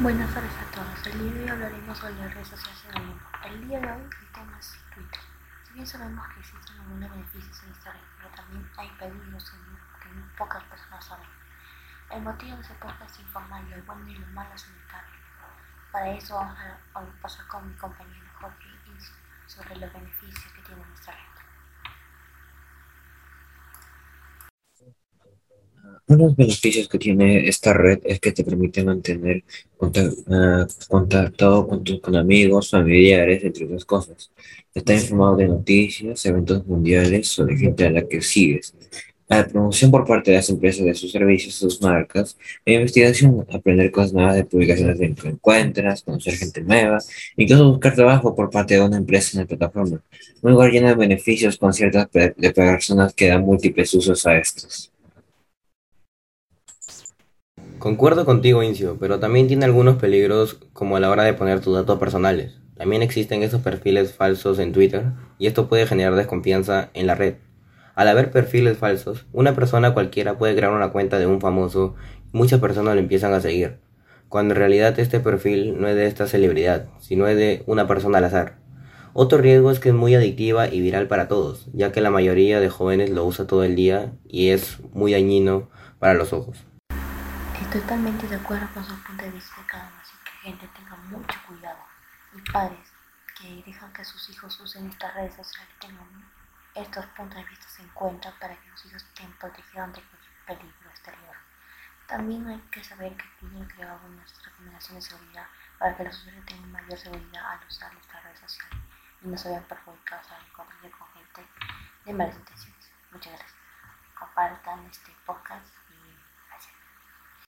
Buenas tardes a todos. El día de hoy hablaremos sobre las redes sociales en el. El día de hoy el tema es Twitter. Si bien sabemos que existen algunos beneficios en red, pero también hay peligros que muy pocas personas saben. El motivo de ese podcast es informar lo bueno y lo malo en red. Para eso vamos a pasar con mi compañero Jorge sobre los beneficios que tiene esta red. Uno de los beneficios que tiene esta red es que te permite mantener ah, contactado con tus amigos, familiares, entre otras cosas. Estar informado de noticias, eventos mundiales o de gente a la que sigues. La promoción por parte de las empresas de sus servicios, sus marcas, la investigación, aprender cosas nuevas de publicaciones de que encuentras, conocer gente nueva, incluso buscar trabajo por parte de una empresa en la plataforma. Un lugar lleno de beneficios con ciertas de personas que dan múltiples usos a estos. Concuerdo contigo, Incio, pero también tiene algunos peligros como a la hora de poner tus datos personales. También existen esos perfiles falsos en Twitter y esto puede generar desconfianza en la red. Al haber perfiles falsos, una persona cualquiera puede crear una cuenta de un famoso y muchas personas lo empiezan a seguir, cuando en realidad este perfil no es de esta celebridad, sino es de una persona al azar. Otro riesgo es que es muy adictiva y viral para todos, ya que la mayoría de jóvenes lo usa todo el día y es muy dañino para los ojos. Totalmente de acuerdo con su punto de vista de cada uno, así que gente tenga mucho cuidado. Y padres que dejan que sus hijos usen estas redes sociales tengan estos puntos de vista en cuenta para que los hijos estén protegidos ante cualquier peligro exterior. También hay que saber que Google creó algunas recomendaciones de seguridad para que los usuarios tengan mayor seguridad al usar estas redes sociales y no se vean perjudicados al encontrarse con gente de malas intenciones. Muchas gracias. Compartan este podcast